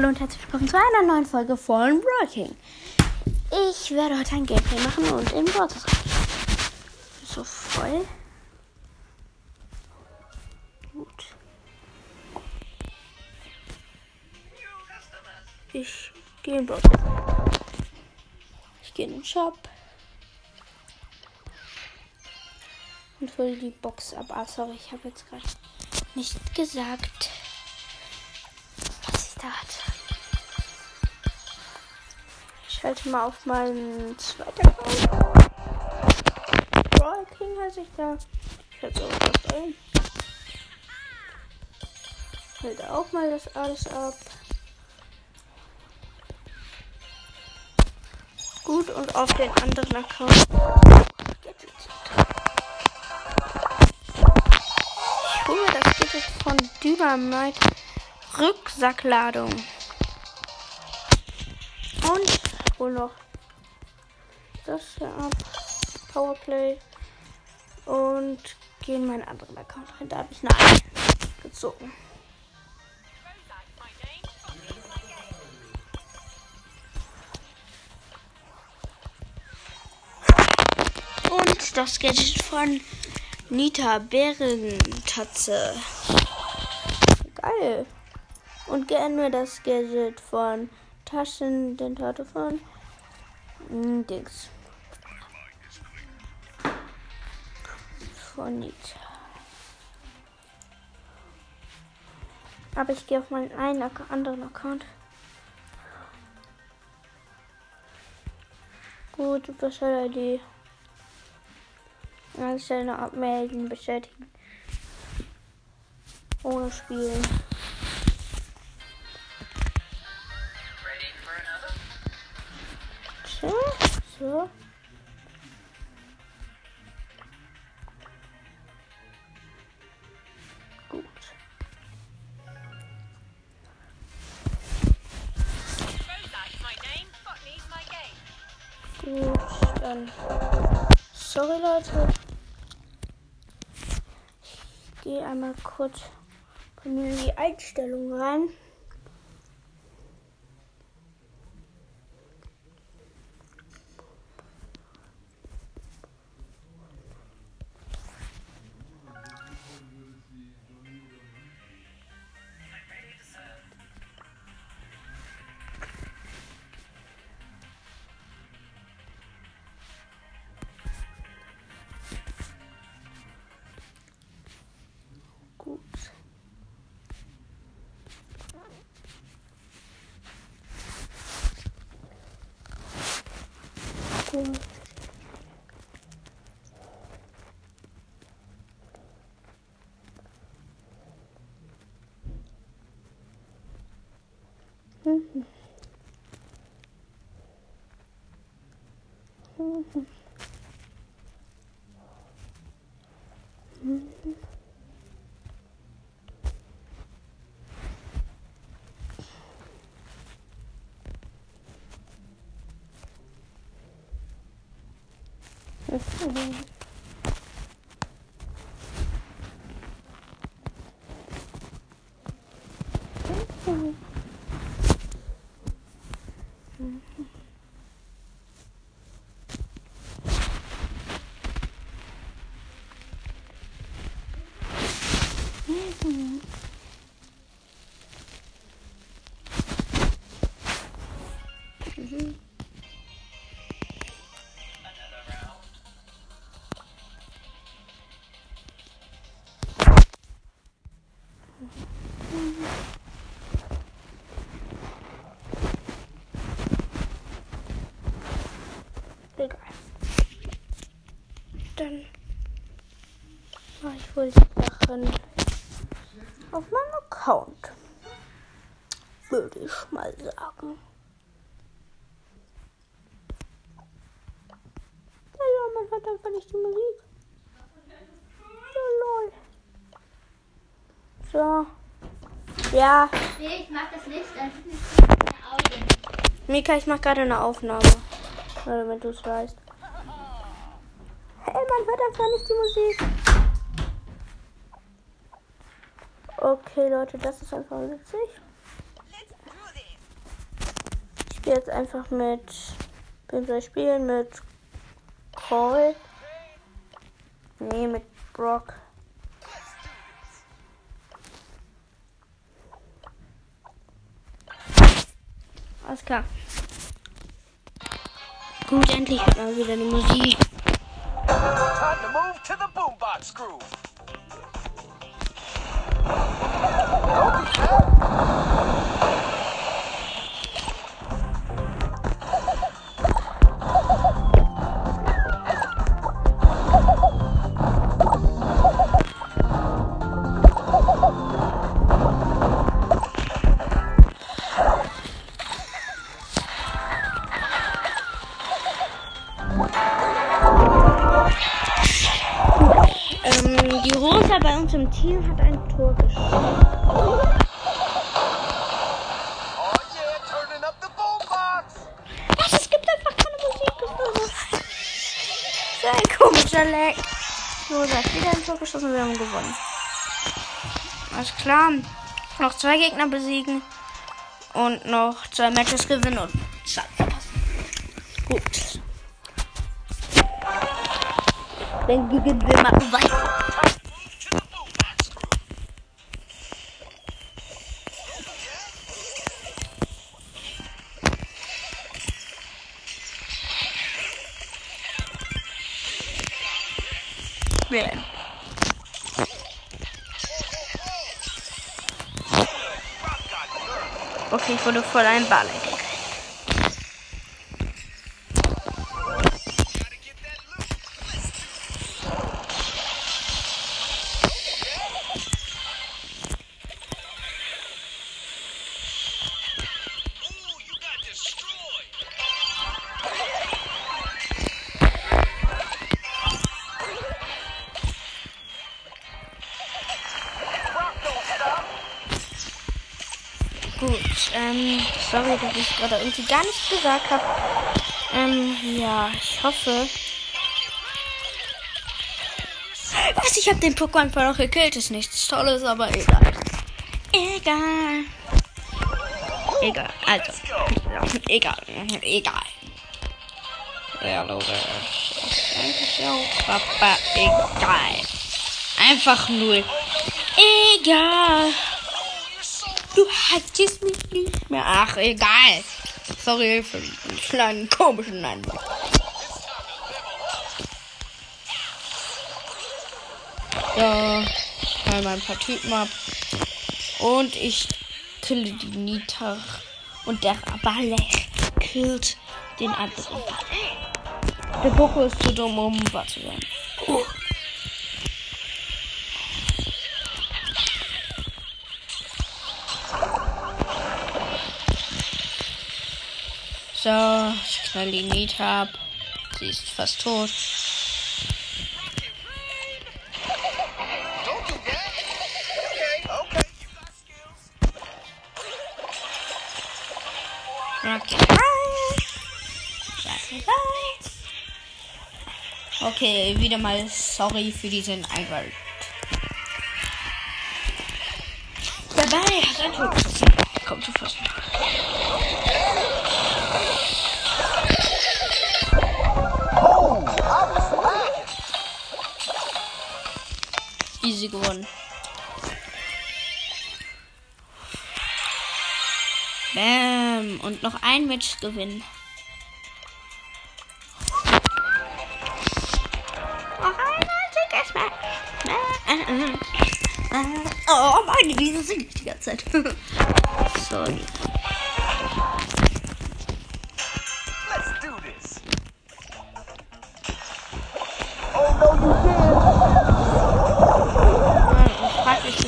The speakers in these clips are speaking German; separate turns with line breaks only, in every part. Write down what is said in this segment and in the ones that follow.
hallo und herzlich willkommen zu einer neuen Folge von Working. Ich werde heute ein Gameplay machen und im Wortes so voll. Gut. Ich gehe in Bot. Ich gehe in den Shop. Und fülle die Box ab. Ah, sorry, ich habe jetzt gerade nicht gesagt Schalte mal auf meinen zweiten Account. Brawl King heiße ich da. Ich schalte auch ein. Hält auch mal das alles ab. Gut, und auf den anderen Account. Ich hole das Gadget von Dynamite Rucksackladung. Wohl noch das hier ab. Powerplay. Und gehe in meinen anderen Account rein. Da habe ich eine gezogen. Und das Gadget von Nita Bärentatze. Geil. Und gerne das Gadget von Taschen, den Tato von Dings. Von Nita. Aber ich gehe auf meinen einen anderen Account. Gut, Supercell-ID. Einstellung abmelden, bestätigen. Ohne Spielen. So. Gut. Gut, dann. Sorry Leute. Ich gehe einmal kurz in die Einstellung rein. cool. Mm-hmm. Mm-hmm. Wohl die Sachen auf meinem Account. Würde ich mal sagen. Ja, man hört einfach nicht die Musik. So. Ja.
Nee, ich mach das nicht, dann.
Mika, ich mach gerade eine Aufnahme. Oder wenn du es weißt. Hey, man hört einfach nicht die Musik. Okay, Leute, das ist einfach witzig. spiele jetzt einfach mit. Wem soll ich spielen? Mit Colt. Nee, mit Brock. Alles klar. Gut, endlich hört man wieder die Musik.
Time to move to the boombox groove.
Keine Musik. Das ist so ein komischer Lag. Rosa hat wieder ein Tor geschossen und wir haben gewonnen. Alles klar. Noch zwei Gegner besiegen. Und noch zwei Matches gewinnen und Zeit verpassen. Gut. Dann gehen wir mal weiter. Okay, ich wurde voll ein Ball sorry, dass ich gerade irgendwie gar nichts gesagt habe. Ähm, ja, ich hoffe. Was, ich habe den Pokémon einfach noch gekillt, ist nichts Tolles, aber egal. Egal. Egal, also. Egal, egal. Ja, Leute, Papa, egal. Einfach nur egal. Du hattest mich nicht mehr. Ach, egal. Sorry für den kleinen komischen. So, ich mal ein paar Typen ab. Und ich kille die Nita. Und der Balle killt den anderen. Der Boko ist zu dumm, um wahr zu sein. So, ich knall die Nita ab. Sie ist fast tot.
Okay,
wieder mal sorry für diesen Einwald. Dabei hat ein geschossen. Kommt zu fassen. Easy gewonnen. Bam. Und noch ein Match gewinnen. Ein einziges Match. Oh, meine Wiese singt die ganze Zeit. Sorry.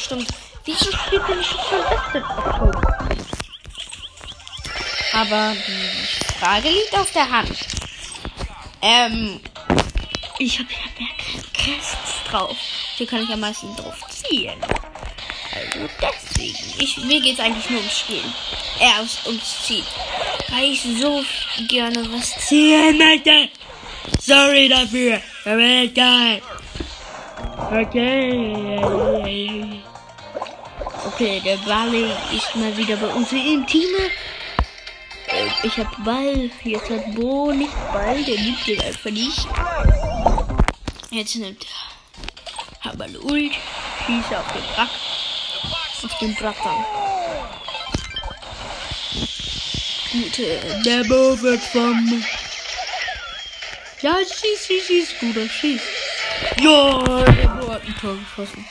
Ich bestimmt, wieso spielt denn nicht schon Beste Oktober? Aber die Frage liegt auf der Hand. Ähm, ich habe ja mehr Crests drauf. Hier kann ich am meisten drauf ziehen. Also deswegen. Ich, mir geht's eigentlich nur ums Spielen. Äh, ums, ums Ziehen. Weil ich so gerne was ziehen möchte. Sorry dafür. Aber egal. Okay. Okay, der Bali ist mal wieder bei uns im Team. ich hab Ball. Jetzt hat Bo nicht Ball. Der liebt den einfach nicht. Jetzt nimmt. Hab eine Ult. Schieße auf den Brack. Auf den Brackern. Gute. Der Bo wird vom. Ja, schieß, schieß, schieß, Bruder, schieß. Ja, der Bo hat ein Tor geschossen.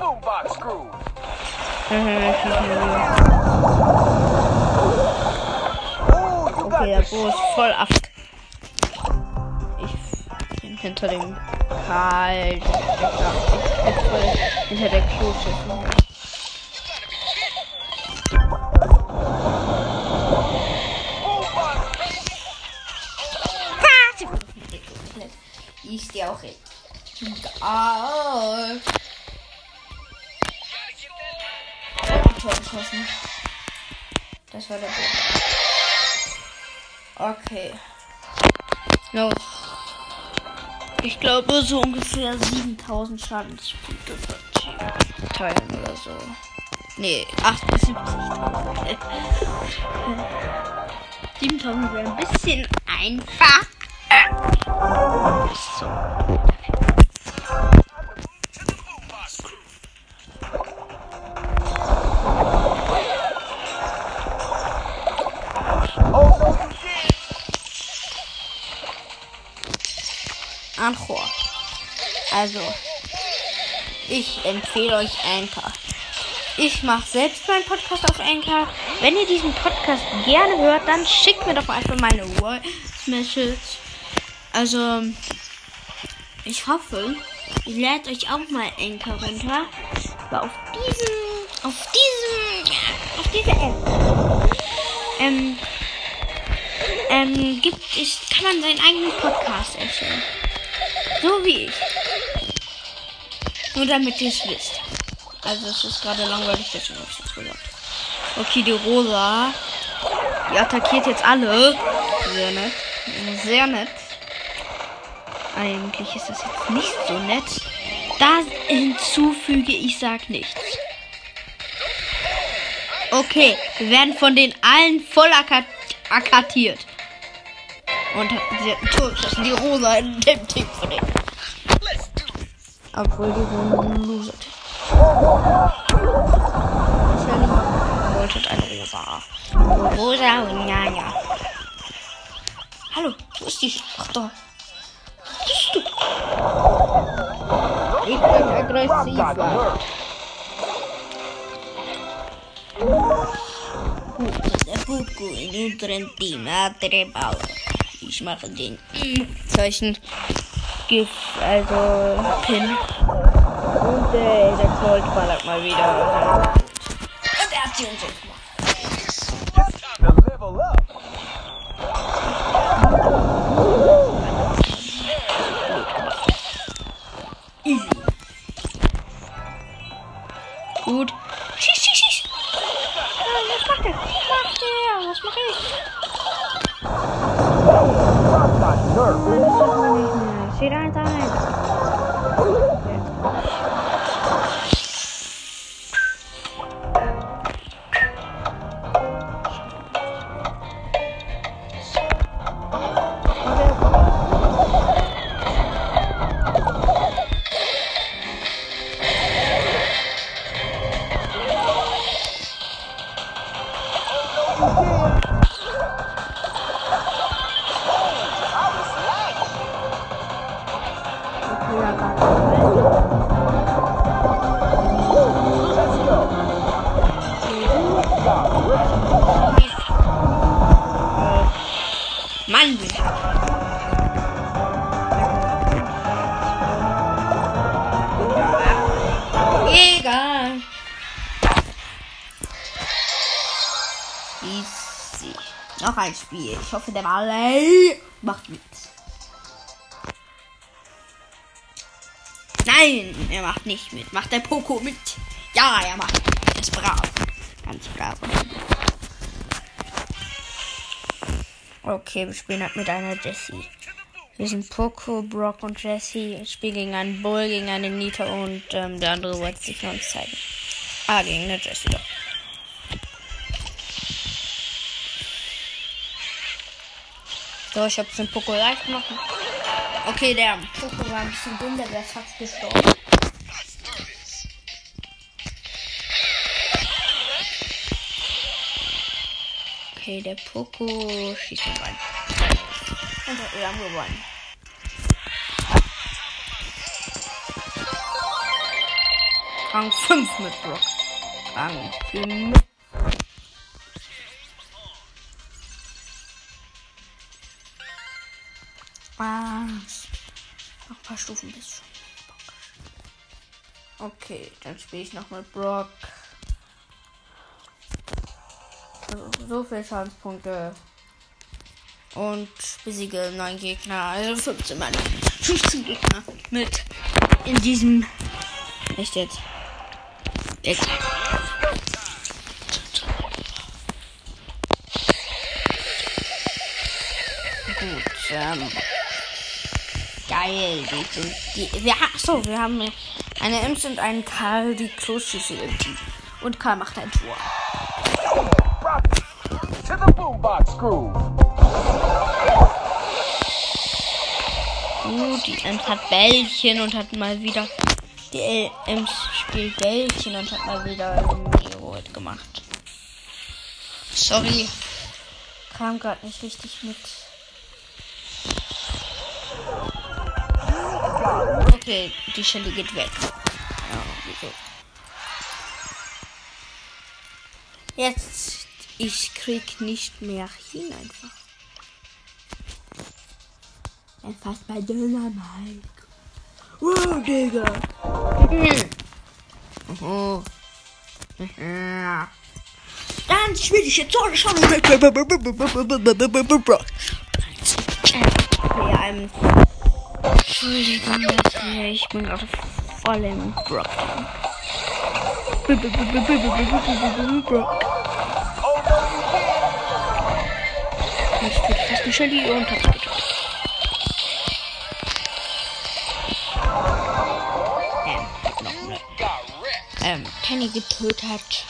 Boombox groove. Got
Okay, der
the
Bo ist voll ab. Ich bin hinter dem Karl. Ich bin voll hinter der Kloschüssel. Ist dir auch recht. Tor geschossen. Das war der Bo. Okay. Noch. Ich glaube so ungefähr 7000 Schadenspunkte teilen oder so. Nee, 78.000. 7000 wäre ein bisschen einfach. So. Also, ich empfehle euch Anchor. Ich mache selbst meinen Podcast auf Anchor. Wenn ihr diesen Podcast gerne hört, dann schickt mir doch einfach meine Voice Message. Also, ich hoffe, ihr lädt euch auch mal Anchor runter. Aber auf diesem, auf diesem, auf dieser App, ähm, ähm, gibt es, kann man seinen eigenen Podcast erstellen. So wie ich. Nur damit ihr es wisst. Also es ist gerade langweilig, deswegen habe ich jetzt gesagt. Okay, die Rosa. Die attackiert jetzt alle. Sehr nett. Sehr nett. Eigentlich ist das jetzt nicht so nett. Da hinzufüge, ich sag nichts. Okay, wir werden von den allen voll akka- akkatiert. Und sie hat ein Tor geschossen, die Rosa in dem Team von denen. Obwohl die so ein Loser wollte ein Rosa. Rosa und ja. Hallo, wo ist die? Ach da. Ich bin aggressiver. Der Hugo in unserem Team Ball. Ich mache den Zeichen. Gif, also Pin. Und äh, der Colt ballert mal wieder. Und er hat sie uns Easy. Noch ein Spiel. Ich hoffe, der Ball ey, macht mit. Nein, er macht nicht mit. Macht der Poco mit? Ja, er macht mit. Ist brav. Ganz brav. Okay, wir spielen halt mit einer Jessie. Wir sind Poco, Brock und Jessie. Ich spiele gegen einen Bull, gegen eine Nita und ähm, der andere wollte sich noch nicht zeigen. Ah, gegen eine Jessie doch. So, ich hab's den Poko leicht gemacht. Okay, der Poko war ein bisschen dumm, der wäre fast gestorben. Okay, der Poko schießt ihn rein. Und wir haben gewonnen. Rang 5 mit Brock. Rang 5. Ah, Stufen bis schon. Okay, dann spiele ich noch mit Brock. So, so viel Schadenspunkte. Und besiege neun Gegner, also 15 Mann. 15 Gegner mit in diesem. Echt jetzt? Jetzt. Gut, ähm. Geil, die. Die, wir, achso, wir haben eine Ems und einen Karl, die Kloschüssel im Team. Und Karl macht ein Tor.
To the boombox groove.
Gut, die Ems hat Bällchen und hat mal wieder. Die Ems spielt Bällchen und hat mal wieder Nero gemacht. Sorry. Kam gerade nicht richtig mit. Okay, die Shelly geht weg. Ja, wieso? Jetzt, ich krieg nicht mehr hin einfach. Ein fast bei Dynamite. Wow, Digga. Oh. Dann spiele ich jetzt so schon mit Brock. Entschuldigung, ich bin gerade voll im Brock. Brock. Ich spiele fast eine Shelly und hab's. Ähm, noch eine. Ähm, Penny getötet.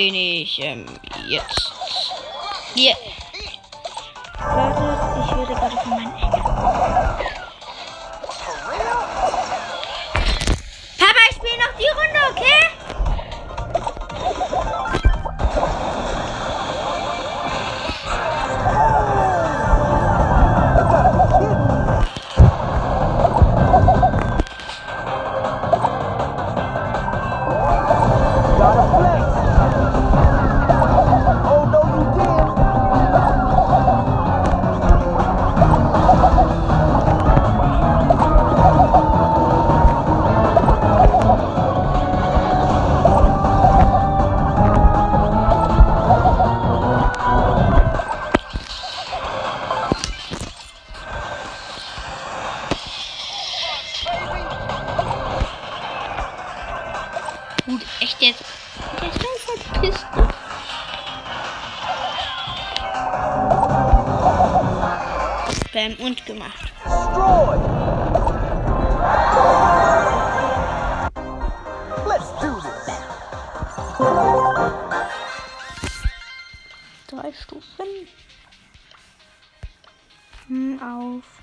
Den ich, ähm, jetzt. Hier. Warte, ich werde gerade von meinen Bam und gemacht.
Destroy. Let's do this.
Drei Stufen. Hm, auf.